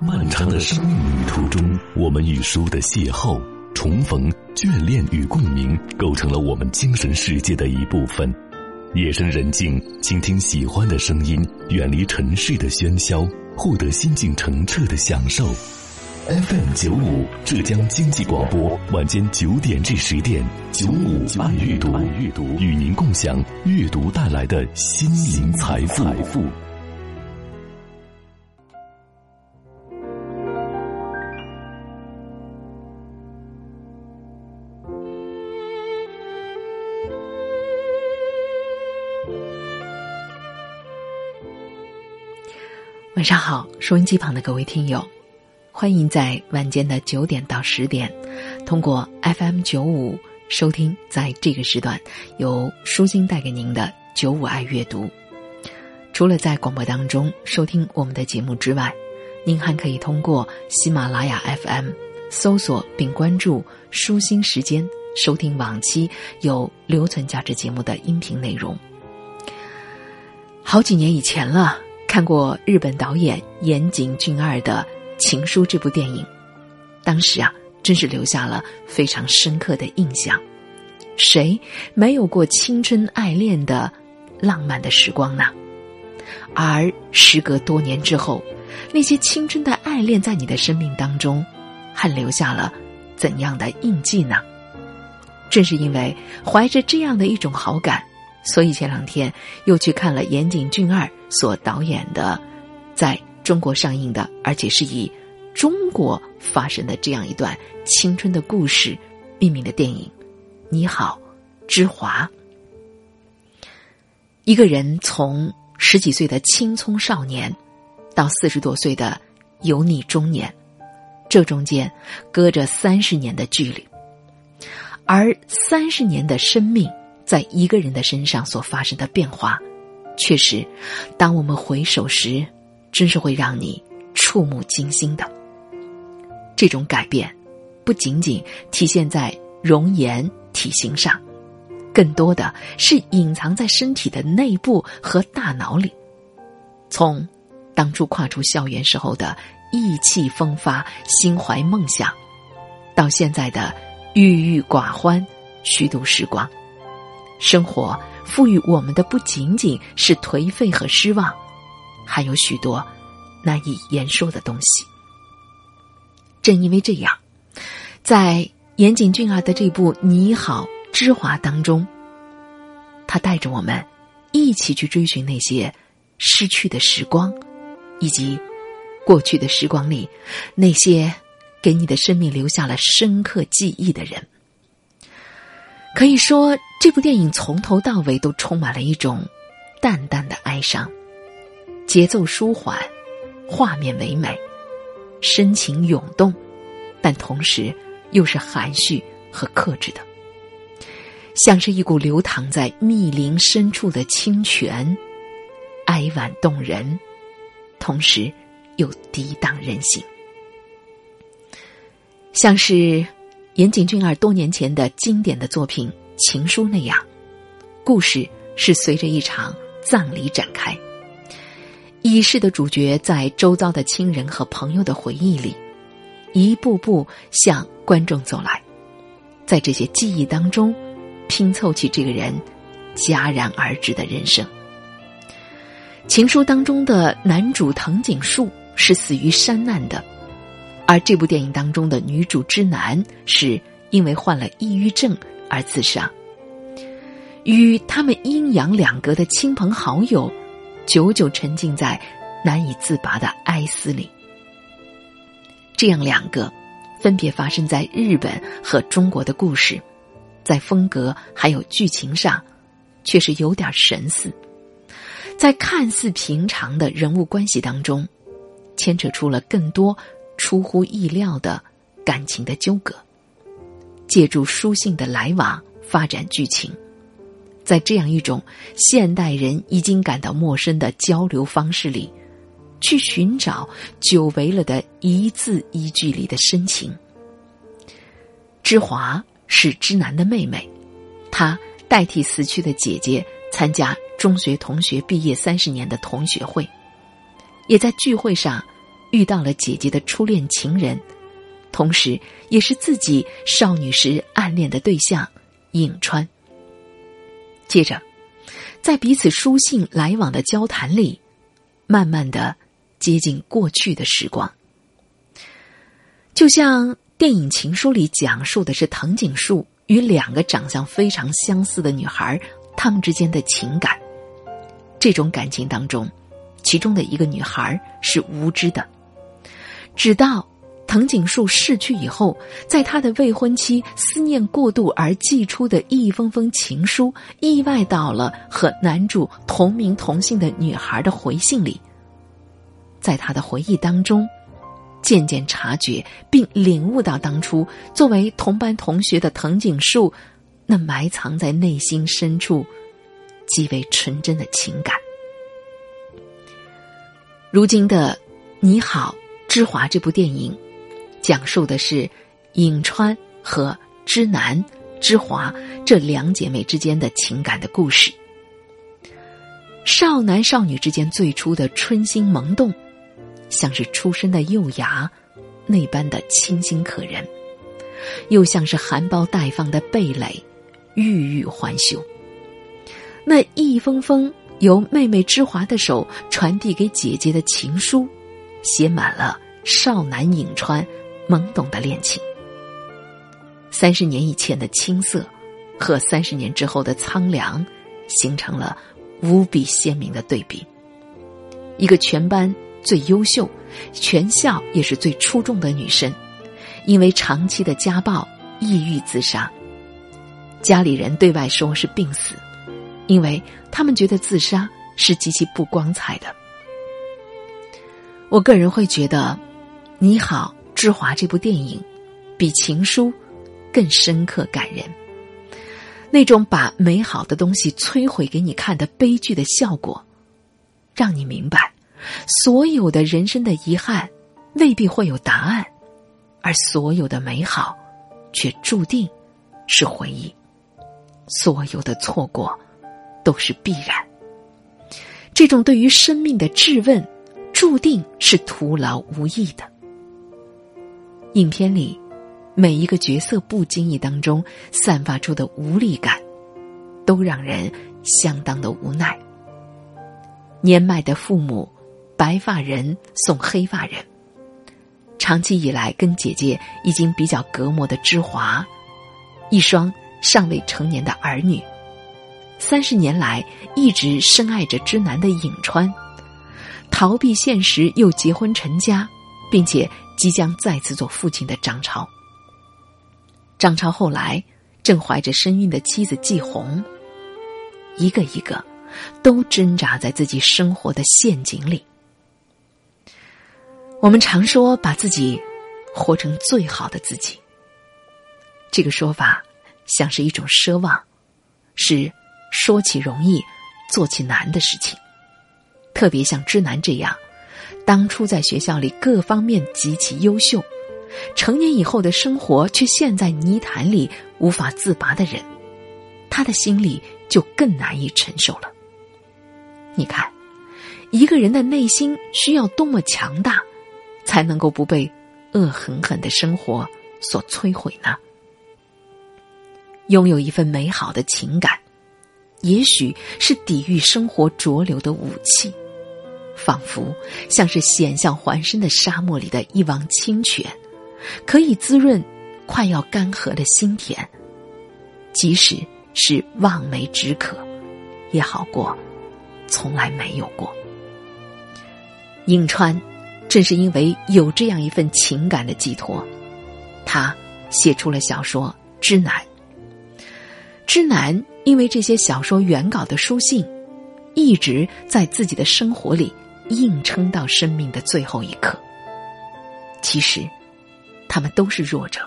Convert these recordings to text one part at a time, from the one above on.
漫长的生命旅途中，我们与书的邂逅、重逢、眷恋与共鸣，构成了我们精神世界的一部分。夜深人静，倾听喜欢的声音，远离尘世的喧嚣，获得心境澄澈的享受。FM 九五浙江经济广播，晚间九点至十点，九五爱阅读，与您共享阅读带来的心灵财富。晚上好，收音机旁的各位听友，欢迎在晚间的九点到十点，通过 FM 九五收听，在这个时段由舒心带给您的九五爱阅读。除了在广播当中收听我们的节目之外，您还可以通过喜马拉雅 FM 搜索并关注“舒心时间”，收听往期有留存价值节目的音频内容。好几年以前了。看过日本导演岩井俊二的《情书》这部电影，当时啊，真是留下了非常深刻的印象。谁没有过青春爱恋的浪漫的时光呢？而时隔多年之后，那些青春的爱恋在你的生命当中，还留下了怎样的印记呢？正是因为怀着这样的一种好感。所以前两天又去看了岩井俊二所导演的，在中国上映的，而且是以中国发生的这样一段青春的故事命名的电影《你好，之华》。一个人从十几岁的青葱少年，到四十多岁的油腻中年，这中间隔着三十年的距离，而三十年的生命。在一个人的身上所发生的变化，确实，当我们回首时，真是会让你触目惊心的。这种改变，不仅仅体现在容颜体型上，更多的是隐藏在身体的内部和大脑里。从当初跨出校园时候的意气风发、心怀梦想，到现在的郁郁寡欢、虚度时光。生活赋予我们的不仅仅是颓废和失望，还有许多难以言说的东西。正因为这样，在岩井俊二的这部《你好，之华》当中，他带着我们一起去追寻那些失去的时光，以及过去的时光里那些给你的生命留下了深刻记忆的人。可以说，这部电影从头到尾都充满了一种淡淡的哀伤，节奏舒缓，画面唯美，深情涌动，但同时又是含蓄和克制的，像是一股流淌在密林深处的清泉，哀婉动人，同时又涤荡人心，像是。岩井俊二多年前的经典的作品《情书》那样，故事是随着一场葬礼展开。已逝的主角在周遭的亲人和朋友的回忆里，一步步向观众走来，在这些记忆当中，拼凑起这个人戛然而止的人生。《情书》当中的男主藤井树是死于山难的。而这部电影当中的女主之男是因为患了抑郁症而自杀，与他们阴阳两隔的亲朋好友，久久沉浸在难以自拔的哀思里。这样两个分别发生在日本和中国的故事，在风格还有剧情上，却是有点神似，在看似平常的人物关系当中，牵扯出了更多。出乎意料的感情的纠葛，借助书信的来往发展剧情，在这样一种现代人已经感到陌生的交流方式里，去寻找久违了的一字一句里的深情。之华是之南的妹妹，她代替死去的姐姐参加中学同学毕业三十年的同学会，也在聚会上。遇到了姐姐的初恋情人，同时也是自己少女时暗恋的对象颍川。接着，在彼此书信来往的交谈里，慢慢的接近过去的时光。就像电影《情书》里讲述的是藤井树与两个长相非常相似的女孩，她们之间的情感。这种感情当中，其中的一个女孩是无知的，直到藤井树逝去以后，在他的未婚妻思念过度而寄出的一封封情书，意外到了和男主同名同姓的女孩的回信里，在他的回忆当中，渐渐察觉并领悟到当初作为同班同学的藤井树，那埋藏在内心深处。极为纯真的情感。如今的《你好，芝华》这部电影，讲述的是颍川和芝南、芝华这两姐妹之间的情感的故事。少男少女之间最初的春心萌动，像是初生的幼芽，那般的清新可人，又像是含苞待放的蓓蕾，郁郁还休。那一封封由妹妹芝华的手传递给姐姐的情书，写满了少男颍川懵懂的恋情。三十年以前的青涩，和三十年之后的苍凉，形成了无比鲜明的对比。一个全班最优秀、全校也是最出众的女生，因为长期的家暴抑郁自杀，家里人对外说是病死。因为他们觉得自杀是极其不光彩的。我个人会觉得，《你好，芝华》这部电影比《情书》更深刻感人。那种把美好的东西摧毁给你看的悲剧的效果，让你明白，所有的人生的遗憾未必会有答案，而所有的美好却注定是回忆。所有的错过。都是必然。这种对于生命的质问，注定是徒劳无益的。影片里每一个角色不经意当中散发出的无力感，都让人相当的无奈。年迈的父母，白发人送黑发人，长期以来跟姐姐已经比较隔膜的芝华，一双尚未成年的儿女。三十年来一直深爱着之南的颍川，逃避现实又结婚成家，并且即将再次做父亲的张超。张超后来正怀着身孕的妻子季红，一个一个都挣扎在自己生活的陷阱里。我们常说把自己活成最好的自己，这个说法像是一种奢望，是。说起容易，做起难的事情，特别像知南这样，当初在学校里各方面极其优秀，成年以后的生活却陷在泥潭里无法自拔的人，他的心里就更难以承受了。你看，一个人的内心需要多么强大，才能够不被恶狠狠的生活所摧毁呢？拥有一份美好的情感。也许是抵御生活浊流的武器，仿佛像是险象环生的沙漠里的一汪清泉，可以滋润快要干涸的心田。即使是望梅止渴，也好过从来没有过。颍川正是因为有这样一份情感的寄托，他写出了小说《知南》。知南。因为这些小说原稿的书信，一直在自己的生活里硬撑到生命的最后一刻。其实，他们都是弱者，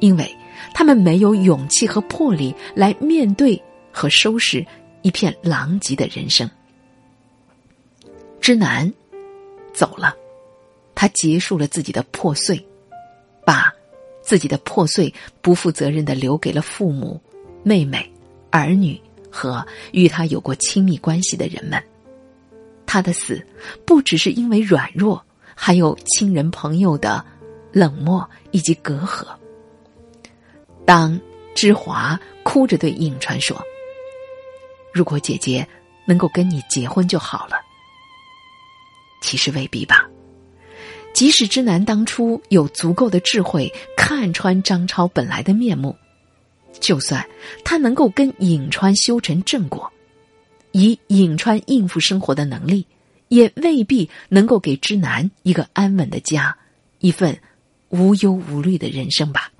因为他们没有勇气和魄力来面对和收拾一片狼藉的人生。之南走了，他结束了自己的破碎，把自己的破碎不负责任的留给了父母、妹妹。儿女和与他有过亲密关系的人们，他的死不只是因为软弱，还有亲人朋友的冷漠以及隔阂。当芝华哭着对颍川说：“如果姐姐能够跟你结婚就好了。”其实未必吧。即使之南当初有足够的智慧看穿张超本来的面目，就算他能够跟颍川修成正果，以颍川应付生活的能力，也未必能够给之南一个安稳的家，一份无忧无虑的人生吧。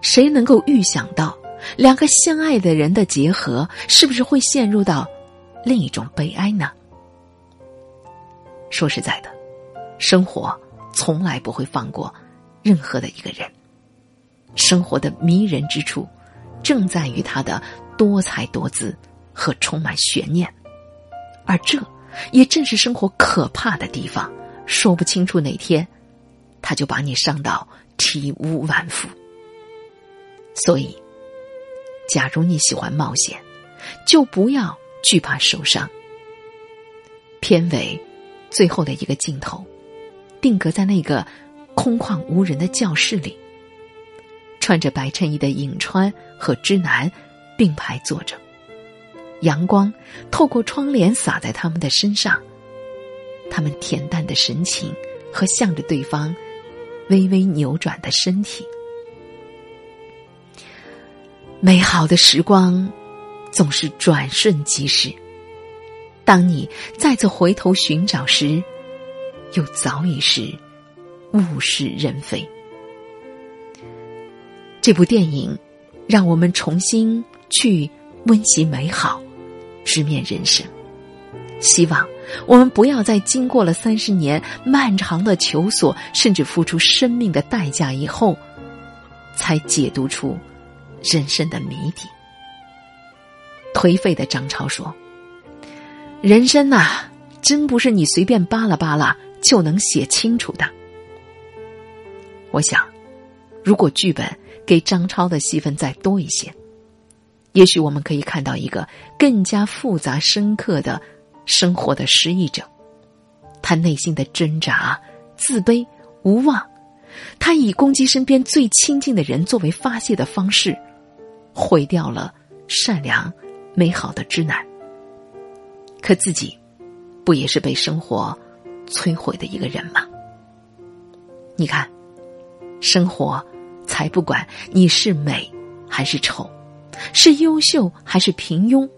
谁能够预想到两个相爱的人的结合，是不是会陷入到另一种悲哀呢？说实在的，生活。从来不会放过任何的一个人。生活的迷人之处，正在于它的多才多姿和充满悬念，而这也正是生活可怕的地方。说不清楚哪天，他就把你伤到体无完肤。所以，假如你喜欢冒险，就不要惧怕受伤。片尾最后的一个镜头。定格在那个空旷无人的教室里，穿着白衬衣的颍川和之南并排坐着，阳光透过窗帘洒在他们的身上，他们恬淡的神情和向着对方微微扭转的身体，美好的时光总是转瞬即逝，当你再次回头寻找时。又早已是物是人非。这部电影让我们重新去温习美好，直面人生。希望我们不要在经过了三十年漫长的求索，甚至付出生命的代价以后，才解读出人生的谜底。颓废的张超说：“人生呐，真不是你随便扒拉扒拉。”就能写清楚的。我想，如果剧本给张超的戏份再多一些，也许我们可以看到一个更加复杂深刻的生活的失意者。他内心的挣扎、自卑、无望，他以攻击身边最亲近的人作为发泄的方式，毁掉了善良、美好的之男。可自己，不也是被生活？摧毁的一个人吗？你看，生活才不管你是美还是丑，是优秀还是平庸，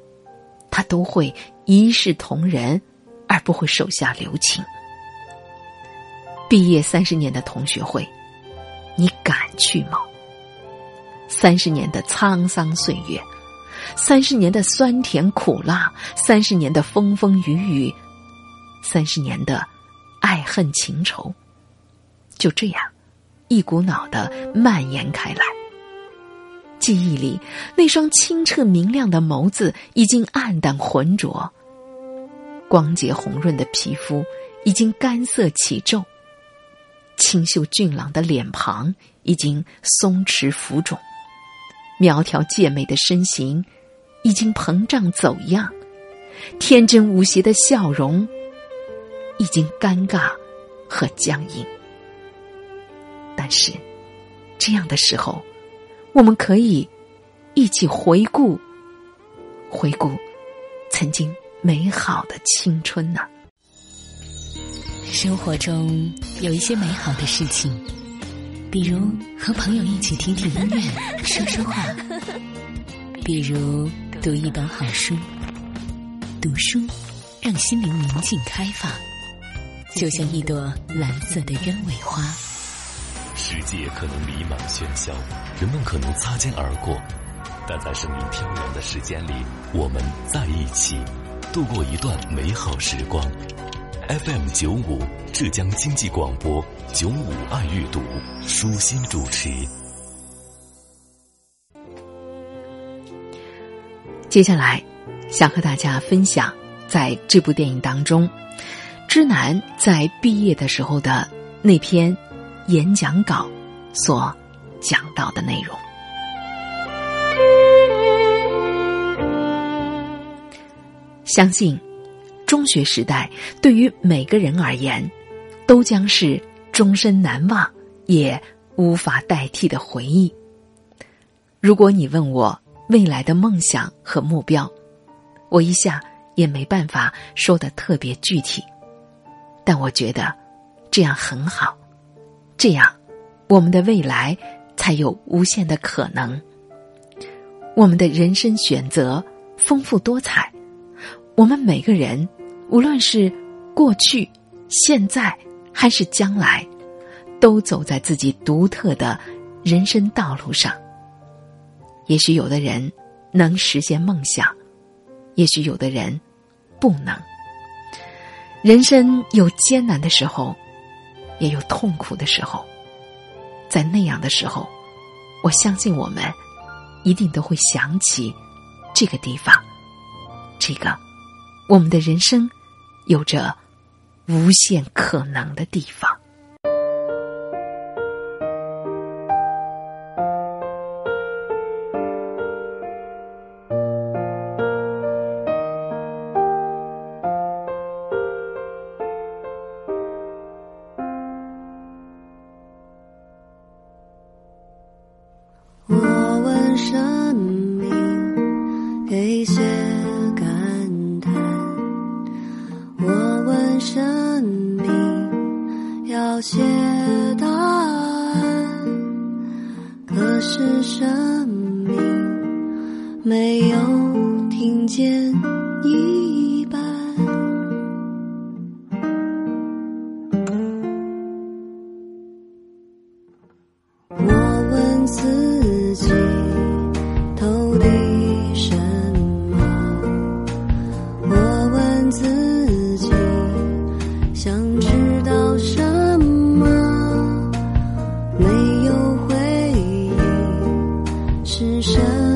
他都会一视同仁，而不会手下留情。毕业三十年的同学会，你敢去吗？三十年的沧桑岁月，三十年的酸甜苦辣，三十年的风风雨雨，三十年的。爱恨情仇，就这样一股脑的蔓延开来。记忆里那双清澈明亮的眸子已经暗淡浑浊，光洁红润的皮肤已经干涩起皱，清秀俊朗的脸庞已经松弛浮肿，苗条健美的身形已经膨胀走样，天真无邪的笑容。已经尴尬和僵硬，但是这样的时候，我们可以一起回顾，回顾曾经美好的青春呢。生活中有一些美好的事情，比如和朋友一起听听音乐、说说话，比如读一本好书。读书让心灵宁静开放。就像一朵蓝色的鸢尾花。世界可能弥漫喧嚣，人们可能擦肩而过，但在生命飘然的时间里，我们在一起，度过一段美好时光。FM 九五浙江经济广播九五爱阅读，舒心主持。接下来，想和大家分享在这部电影当中。之南在毕业的时候的那篇演讲稿所讲到的内容，相信中学时代对于每个人而言，都将是终身难忘也无法代替的回忆。如果你问我未来的梦想和目标，我一下也没办法说的特别具体。但我觉得这样很好，这样我们的未来才有无限的可能。我们的人生选择丰富多彩，我们每个人，无论是过去、现在还是将来，都走在自己独特的人生道路上。也许有的人能实现梦想，也许有的人不能。人生有艰难的时候，也有痛苦的时候。在那样的时候，我相信我们一定都会想起这个地方，这个我们的人生有着无限可能的地方。某些答案，可是生命没有听见。是什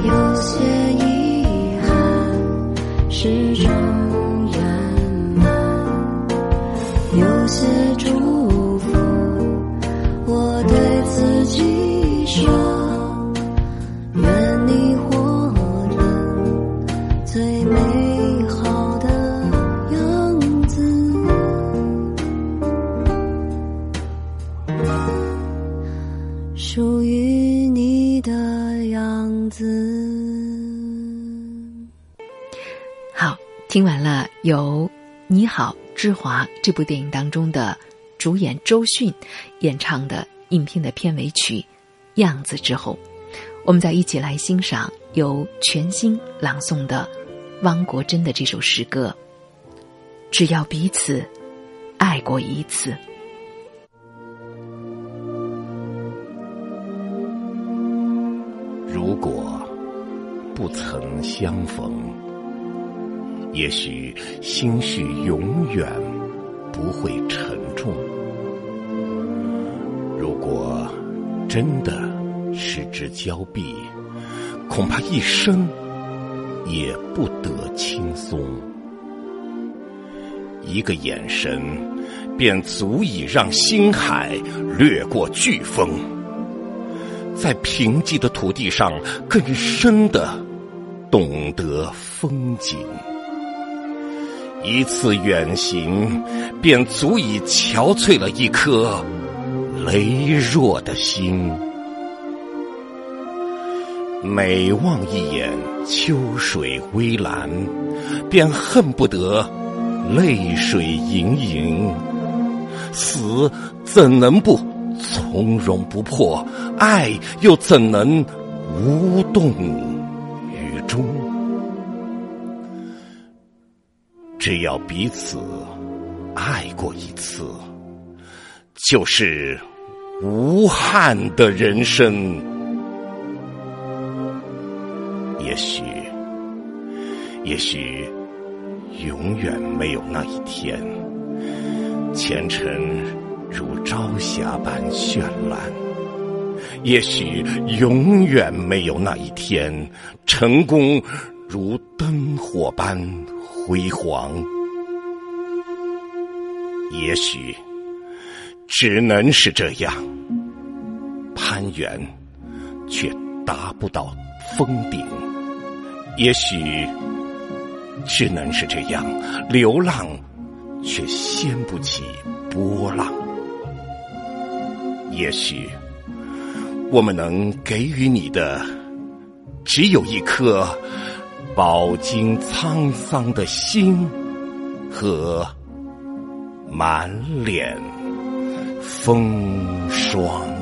有些好，之华》这部电影当中的主演周迅演唱的影片的片尾曲《样子》之后，我们再一起来欣赏由全新朗诵的汪国真的这首诗歌。只要彼此爱过一次，如果不曾相逢，也许心绪永远不会沉重。如果真的失之交臂，恐怕一生也不得轻松。一个眼神，便足以让星海掠过飓风，在贫瘠的土地上更深的懂得风景。一次远行，便足以憔悴了一颗羸弱的心。每望一眼秋水微澜，便恨不得。泪水盈盈，死怎能不从容不迫？爱又怎能无动于衷？只要彼此爱过一次，就是无憾的人生。也许，也许。永远没有那一天，前程如朝霞般绚烂；也许永远没有那一天，成功如灯火般辉煌；也许只能是这样，攀援却达不到峰顶；也许。只能是这样，流浪却掀不起波浪。也许我们能给予你的，只有一颗饱经沧桑的心和满脸风霜。